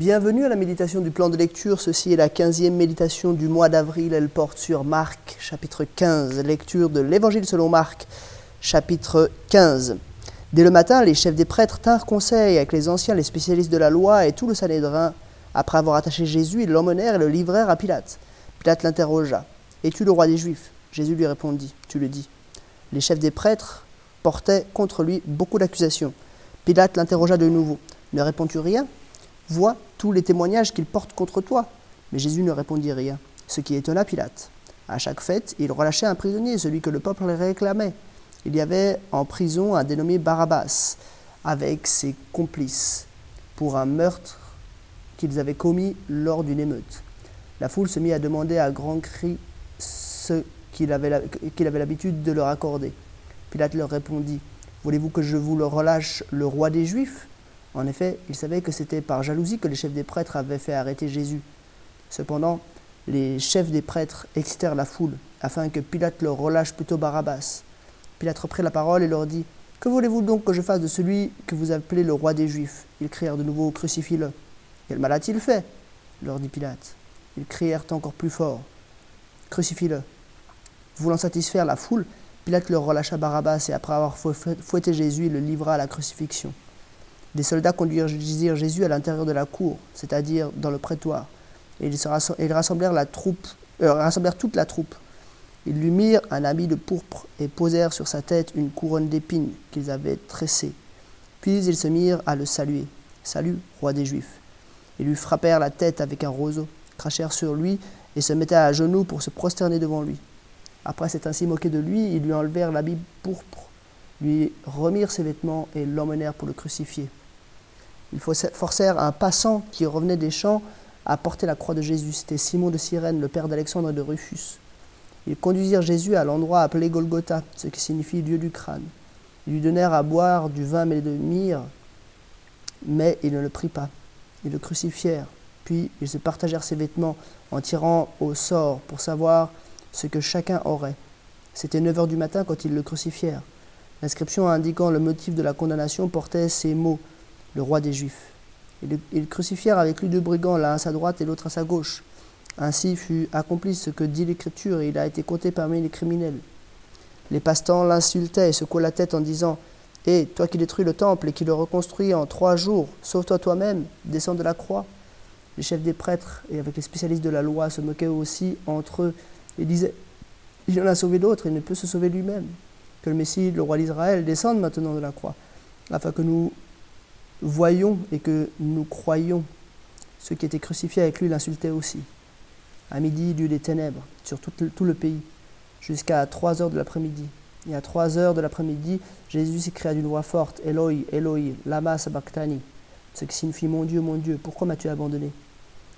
Bienvenue à la méditation du plan de lecture. Ceci est la quinzième méditation du mois d'avril. Elle porte sur Marc, chapitre 15. Lecture de l'Évangile selon Marc, chapitre 15. Dès le matin, les chefs des prêtres tinrent conseil avec les anciens, les spécialistes de la loi et tout le Sanhédrin. Après avoir attaché Jésus, ils l'emmenèrent et le livrèrent à Pilate. Pilate l'interrogea. Es-tu le roi des Juifs? Jésus lui répondit. Tu le dis. Les chefs des prêtres portaient contre lui beaucoup d'accusations. Pilate l'interrogea de nouveau. Ne réponds-tu rien? Vois tous les témoignages qu'il porte contre toi. Mais Jésus ne répondit rien, ce qui étonna Pilate. À chaque fête, il relâchait un prisonnier, celui que le peuple réclamait. Il y avait en prison un dénommé Barabbas, avec ses complices, pour un meurtre qu'ils avaient commis lors d'une émeute. La foule se mit à demander à grands cris ce qu'il avait l'habitude de leur accorder. Pilate leur répondit Voulez-vous que je vous le relâche le roi des Juifs? En effet, il savait que c'était par jalousie que les chefs des prêtres avaient fait arrêter Jésus. Cependant, les chefs des prêtres excitèrent la foule, afin que Pilate leur relâche plutôt Barabbas. Pilate reprit la parole et leur dit Que voulez-vous donc que je fasse de celui que vous appelez le roi des Juifs? Ils crièrent de nouveau Crucifie-le. Quel mal a-t-il fait? leur dit Pilate. Ils crièrent encore plus fort Crucifie-le. Voulant satisfaire la foule, Pilate leur relâcha Barabbas et après avoir fouetté Jésus, il le livra à la crucifixion. Des soldats conduirent Jésus à l'intérieur de la cour, c'est-à-dire dans le prétoire, et ils, rassemblèrent, euh, rassemblèrent toute la troupe. Ils lui mirent un habit de pourpre et posèrent sur sa tête une couronne d'épines qu'ils avaient tressée. Puis ils se mirent à le saluer. Salut, roi des Juifs. Ils lui frappèrent la tête avec un roseau, crachèrent sur lui et se mettaient à genoux pour se prosterner devant lui. Après s'être ainsi moqué de lui, ils lui enlevèrent l'habit pourpre, lui remirent ses vêtements et l'emmenèrent pour le crucifier. Ils forcèrent un passant qui revenait des champs à porter la croix de Jésus. C'était Simon de Cyrène, le père d'Alexandre et de Rufus. Ils conduisirent Jésus à l'endroit appelé Golgotha, ce qui signifie lieu du crâne. Ils lui donnèrent à boire du vin mêlé de myrrhe, mais il ne le prit pas. Ils le crucifièrent. Puis ils se partagèrent ses vêtements en tirant au sort pour savoir ce que chacun aurait. C'était 9 heures du matin quand ils le crucifièrent. L'inscription indiquant le motif de la condamnation portait ces mots le roi des Juifs. Ils crucifièrent avec lui deux brigands, l'un à sa droite et l'autre à sa gauche. Ainsi fut accompli ce que dit l'Écriture, et il a été compté parmi les criminels. Les pastants l'insultaient et secouaient la tête en disant Hé, toi qui détruis le temple et qui le reconstruis en trois jours, sauve-toi toi-même, descends de la croix. Les chefs des prêtres et avec les spécialistes de la loi se moquaient aussi entre eux et disaient Il en a sauvé d'autres, il ne peut se sauver lui-même. Que le Messie, le roi d'Israël, descende maintenant de la croix, afin que nous voyons et que nous croyons. Ceux qui étaient crucifiés avec lui l'insultaient aussi. À midi, il y eut des ténèbres sur tout le, pays, jusqu'à trois heures de l'après-midi. Et à trois heures de l'après-midi, Jésus s'écria d'une voix forte Eloi, Eloi, lama sabachthani ce qui signifie Mon Dieu, mon Dieu, pourquoi m'as-tu abandonné?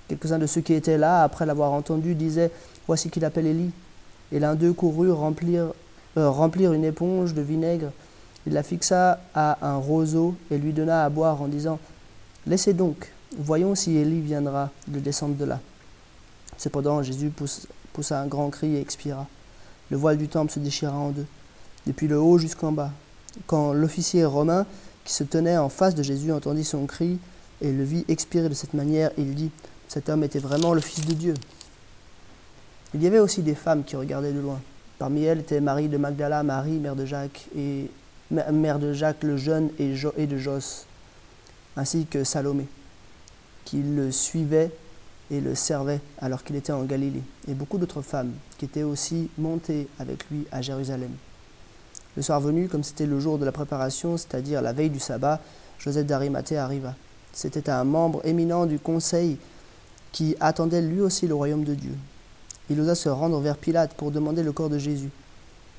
Quelques-uns de ceux qui étaient là, après l'avoir entendu, disaient Voici qu'il appelle Élie. Et l'un d'eux courut remplir, euh, remplir une éponge de vinaigre il la fixa à un roseau et lui donna à boire en disant Laissez donc, voyons si Élie viendra de descendre de là. Cependant, Jésus poussa un grand cri et expira. Le voile du temple se déchira en deux, depuis le haut jusqu'en bas. Quand l'officier romain qui se tenait en face de Jésus entendit son cri et le vit expirer de cette manière, il dit Cet homme était vraiment le Fils de Dieu. Il y avait aussi des femmes qui regardaient de loin. Parmi elles étaient Marie de Magdala, Marie, mère de Jacques, et mère de Jacques le jeune et de Jos, ainsi que Salomé, qui le suivait et le servait alors qu'il était en Galilée, et beaucoup d'autres femmes qui étaient aussi montées avec lui à Jérusalem. Le soir venu, comme c'était le jour de la préparation, c'est-à-dire la veille du sabbat, Joseph d'Arimathée arriva. C'était un membre éminent du conseil qui attendait lui aussi le royaume de Dieu. Il osa se rendre vers Pilate pour demander le corps de Jésus.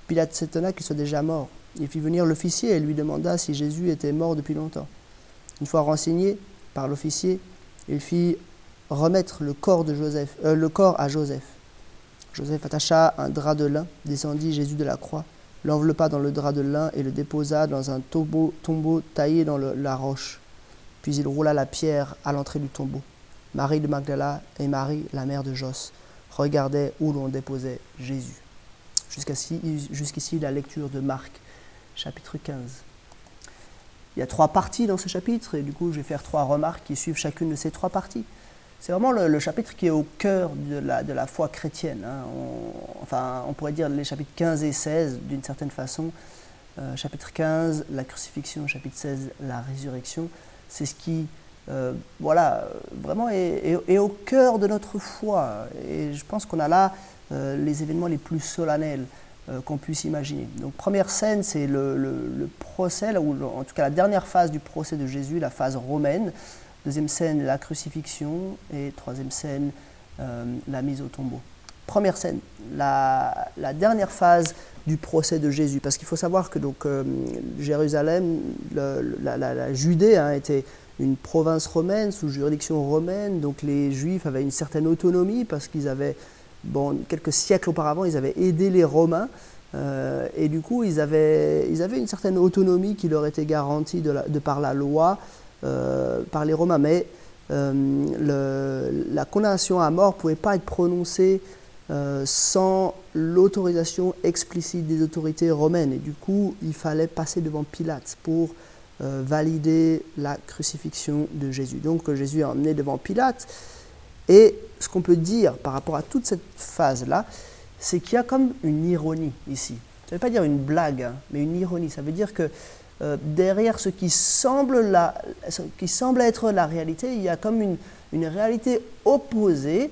Pilate s'étonna qu'il soit déjà mort. Il fit venir l'officier et lui demanda si Jésus était mort depuis longtemps. Une fois renseigné par l'officier, il fit remettre le corps, de Joseph, euh, le corps à Joseph. Joseph attacha un drap de lin, descendit Jésus de la croix, l'enveloppa dans le drap de lin et le déposa dans un tombeau, taillé dans la roche. Puis il roula la pierre à l'entrée du tombeau. Marie de Magdala et Marie, la mère de Jos, regardaient où l'on déposait Jésus. Jusqu'ici la lecture de Marc chapitre 15. il y a trois parties dans ce chapitre, et du coup, je vais faire trois remarques qui suivent chacune de ces trois parties. C'est vraiment le, chapitre qui est au cœur de la, de la foi chrétienne. Hein. enfin, on pourrait dire les chapitres 15 et 16 d'une certaine façon. Euh, chapitre 15, la crucifixion, chapitre 16, la résurrection. C'est ce qui, euh, voilà, vraiment est, au cœur de notre foi. Et je pense qu'on a là euh, les événements les plus solennels qu'on puisse imaginer. Donc première scène, c'est le, procès, ou en tout cas la dernière phase du procès de Jésus, la phase romaine. Deuxième scène, la crucifixion. Et troisième scène, la mise au tombeau. Première scène, la, la dernière phase du procès de Jésus. Parce qu'il faut savoir que donc, euh, Jérusalem, la, Judée hein, était une province romaine sous juridiction romaine, donc les Juifs avaient une certaine autonomie parce qu'ils avaient, bon, quelques siècles auparavant, ils avaient aidé les Romains. Euh, et du coup, ils avaient, ils avaient une certaine autonomie qui leur était garantie de, par la loi, euh, par les Romains. Mais le, la condamnation à mort ne pouvait pas être prononcée euh, sans l'autorisation explicite des autorités romaines. Et du coup, il fallait passer devant Pilate pour euh, valider la crucifixion de Jésus. Donc Jésus est emmené devant Pilate. Et ce qu'on peut dire par rapport à toute cette phase-là, c'est qu'il y a comme une ironie ici. Ça ne veut pas dire une blague, hein, mais une ironie. Ça veut dire que euh, derrière ce qui, semble être la réalité, il y a comme une, réalité opposée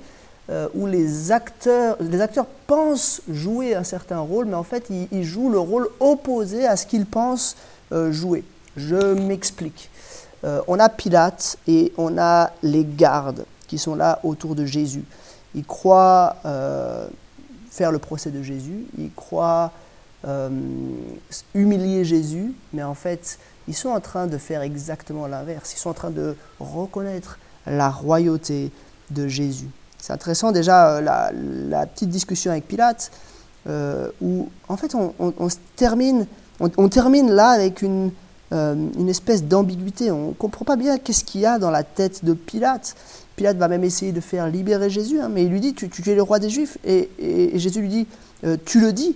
euh, où les acteurs, les acteurs pensent jouer un certain rôle, mais en fait, ils, jouent le rôle opposé à ce qu'ils pensent euh, jouer. Je m'explique. On a Pilate et on a les gardes qui sont là autour de Jésus. Ils croient faire le procès de Jésus, ils croient humilier Jésus, mais en fait, ils sont en train de faire exactement l'inverse. Ils sont en train de reconnaître la royauté de Jésus. C'est intéressant déjà euh, la, petite discussion avec Pilate, euh, où en fait on, termine, on, termine là avec une, euh, une espèce d'ambiguïté. On ne comprend pas bien qu'est-ce qu'il y a dans la tête de Pilate. Pilate va même essayer de faire libérer Jésus, hein, mais il lui dit tu, es le roi des Juifs. Et, Jésus lui dit Tu le dis.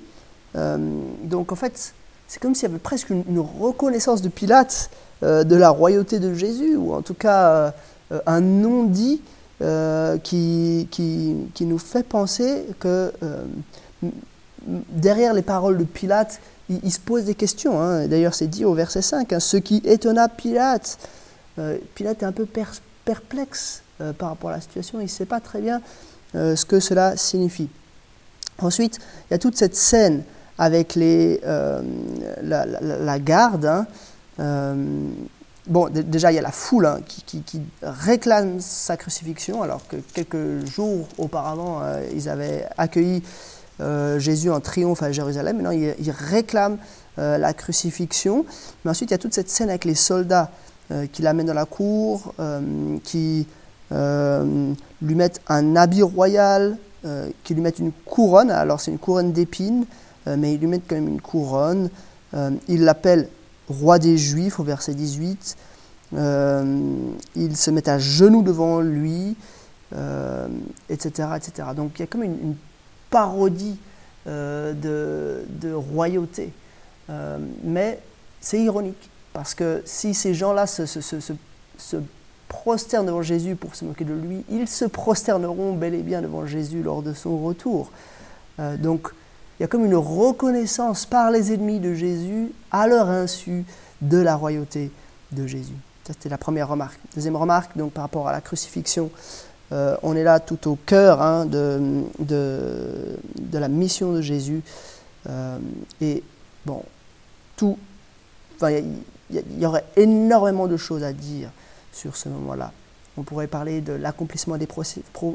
donc en fait, c'est comme s'il y avait presque une, reconnaissance de Pilate de la royauté de Jésus, ou en tout cas un non-dit euh, qui, qui, nous fait penser que euh, derrière les paroles de Pilate, il, se pose des questions. Hein. D'ailleurs, c'est dit au verset 5, hein, ce qui étonna Pilate. Euh, Pilate est un peu perplexe par rapport à la situation, il ne sait pas très bien ce que cela signifie. Ensuite, il y a toute cette scène avec les, la, garde. Hein, Bon, déjà, il y a la foule hein, qui, réclame sa crucifixion, alors que quelques jours auparavant, euh, ils avaient accueilli euh, Jésus en triomphe à Jérusalem. Maintenant, ils, réclament euh, la crucifixion. Mais ensuite, il y a toute cette scène avec les soldats qui l'amènent dans la cour, qui lui mettent un habit royal, qui lui mettent une couronne. Alors, c'est une couronne d'épines, mais ils lui mettent quand même une couronne. ils l'appellent roi des Juifs, au verset 18. Euh, ils se mettent à genoux devant lui, euh, etc., etc. Donc il y a comme une, parodie euh, de, royauté. mais c'est ironique, parce que si ces gens-là se, prosternent devant Jésus pour se moquer de lui, ils se prosterneront bel et bien devant Jésus lors de son retour. donc il y a comme une reconnaissance par les ennemis de Jésus, à leur insu, de la royauté de Jésus. Ça, c'était la première remarque. Deuxième remarque, donc par rapport à la crucifixion, euh, on est là tout au cœur hein, de, de, la mission de Jésus. Euh, et bon, tout, il y, aurait énormément de choses à dire sur ce moment-là. On pourrait parler de l'accomplissement des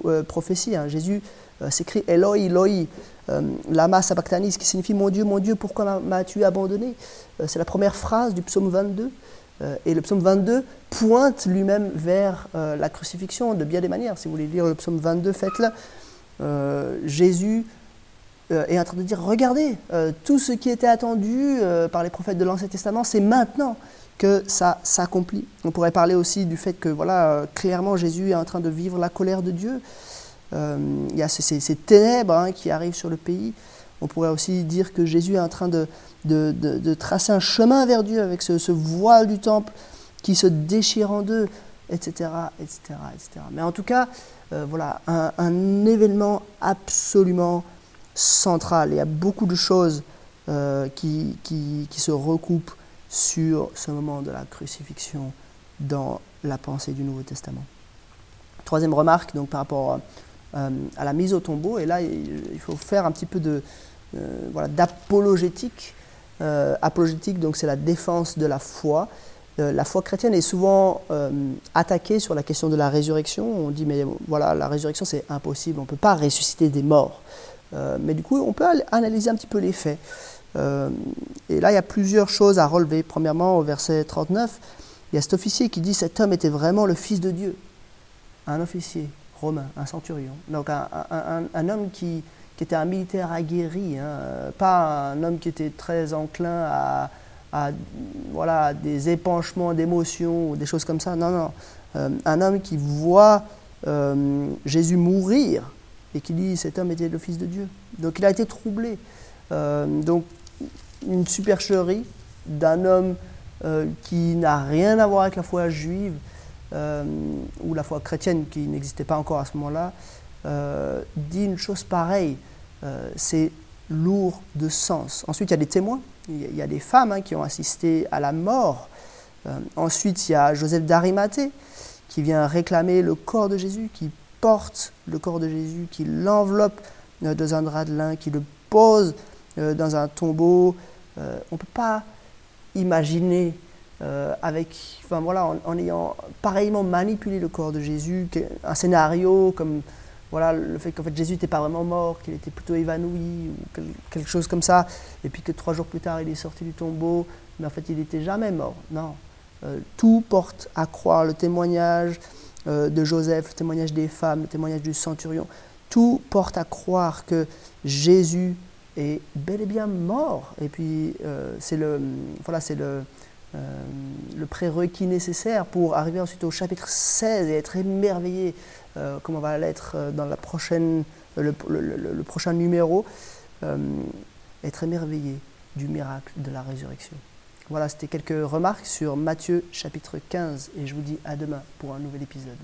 euh, prophéties. Hein. Jésus euh, s'écrit Eloi, Eloi, euh, lama sabachthani, ce qui signifie Mon Dieu, mon Dieu, pourquoi m'as-tu abandonné? C'est la première phrase du psaume 22. et le psaume 22 pointe lui-même vers la crucifixion de bien des manières. Si vous voulez lire le psaume 22, faites-le. Jésus est en train de dire Regardez, tout ce qui était attendu par les prophètes de l'Ancien Testament, c'est maintenant que ça s'accomplit. On pourrait parler aussi du fait que, voilà, euh, clairement, Jésus est en train de vivre la colère de Dieu. Euh, il y a ces, ténèbres hein, qui arrivent sur le pays. On pourrait aussi dire que Jésus est en train de, de, tracer un chemin vers Dieu avec ce, voile du temple qui se déchire en deux, etc., etc., etc. Mais en tout cas, euh, voilà, un, événement absolument central. Il y a beaucoup de choses euh, qui, qui, se recoupent sur ce moment de la crucifixion dans la pensée du Nouveau Testament. Troisième remarque, donc par rapport euh, à la mise au tombeau, et là il faut faire un petit peu de, voilà, d'apologétique. apologétique, donc c'est la défense de la foi. Euh, la foi chrétienne est souvent euh, attaquée sur la question de la résurrection. On dit, mais voilà, la résurrection, c'est impossible, on ne peut pas ressusciter des morts. Euh, mais du coup, on peut analyser un petit peu les faits. et là, il y a plusieurs choses à relever. Premièrement, au verset 39, il y a cet officier qui dit, cet homme était vraiment le Fils de Dieu. Un officier romain, un centurion. Donc un, homme qui, était un militaire aguerri, hein. pas un homme qui était très enclin à voilà, des épanchements d'émotions ou des choses comme ça. Non, non. Euh, un homme qui voit euh, Jésus mourir et qui dit cet homme était le Fils de Dieu. Donc il a été troublé. Euh, donc une supercherie d'un homme qui n'a rien à voir avec la foi juive ou la foi chrétienne qui n'existait pas encore à ce moment-là, dit une chose pareille. C'est lourd de sens. Ensuite, il y a des témoins il y a des femmes hein, qui ont assisté à la mort. Euh, ensuite, il y a Joseph d'Arimathée qui vient réclamer le corps de Jésus, qui porte le corps de Jésus, qui l'enveloppe euh, dans un drap de lin, qui le pose euh, dans un tombeau. on ne peut pas imaginer avec, enfin voilà, en, ayant pareillement manipulé le corps de Jésus, un scénario comme voilà, le fait qu'en fait Jésus n'était pas vraiment mort, qu'il était plutôt évanoui ou quelque chose comme ça, et puis que trois jours plus tard il est sorti du tombeau, mais en fait il n'était jamais mort. Non, euh, tout porte à croire le témoignage euh, de Joseph, le témoignage des femmes, le témoignage du centurion, tout porte à croire que Jésus est bel et bien mort. Et puis euh, c'est le, voilà, c'est le, le prérequis nécessaire pour arriver ensuite au chapitre 16 et être émerveillé euh, comme on va l'être euh, dans le, prochain numéro, euh, être émerveillé du miracle de la résurrection. Voilà, c'était quelques remarques sur Matthieu chapitre 15 et je vous dis à demain pour un nouvel épisode.